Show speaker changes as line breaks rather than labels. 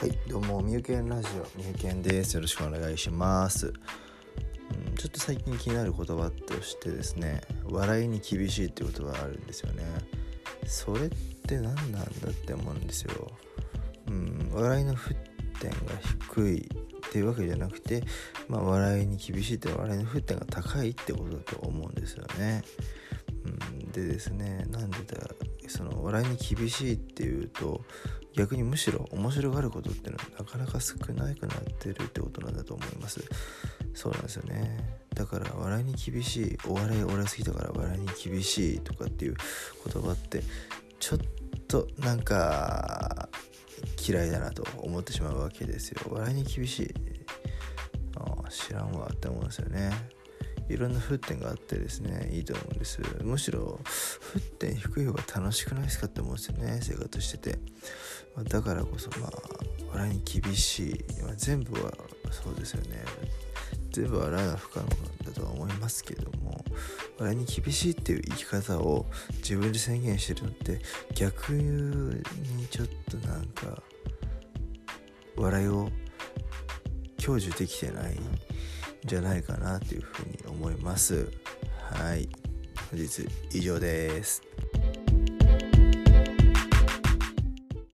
はいどうもみゆけんラジオみゆけんです。よろしくお願いします、うん、ちょっと最近気になる言葉としてですね笑いに厳しいっていう言葉があるんですよね。それって何なんだって思うんですよ。うん笑いの沸点が低いっていうわけじゃなくてまあ笑いに厳しいって笑いの沸点が高いってことだと思うんですよね。うんでですねなんでだその笑いに厳しいっていうと逆にむしろ面白がることっていうのはなかなか少なくなってるってことなんだと思います。そうなんですよね。だから笑いに厳しいお笑いお笑いすぎたから笑いに厳しいとかっていう言葉ってちょっとなんか嫌いだなと思ってしまうわけですよ。笑いに厳しいあ知らんわって思うんですよね。いろんな沸点があってですねいいと思うんです。むしろ沸点低い方が楽しくないですかって思うんですよね生活してて。だからこそまあ笑いに厳しい、まあ、全部はそうですよね。全部笑いは不可能だとは思いますけども笑いに厳しいっていう生き方を自分で宣言してるのって逆にちょっとなんか笑いを享受できてないんじゃないかなというふうに思います。はい。本日以上です。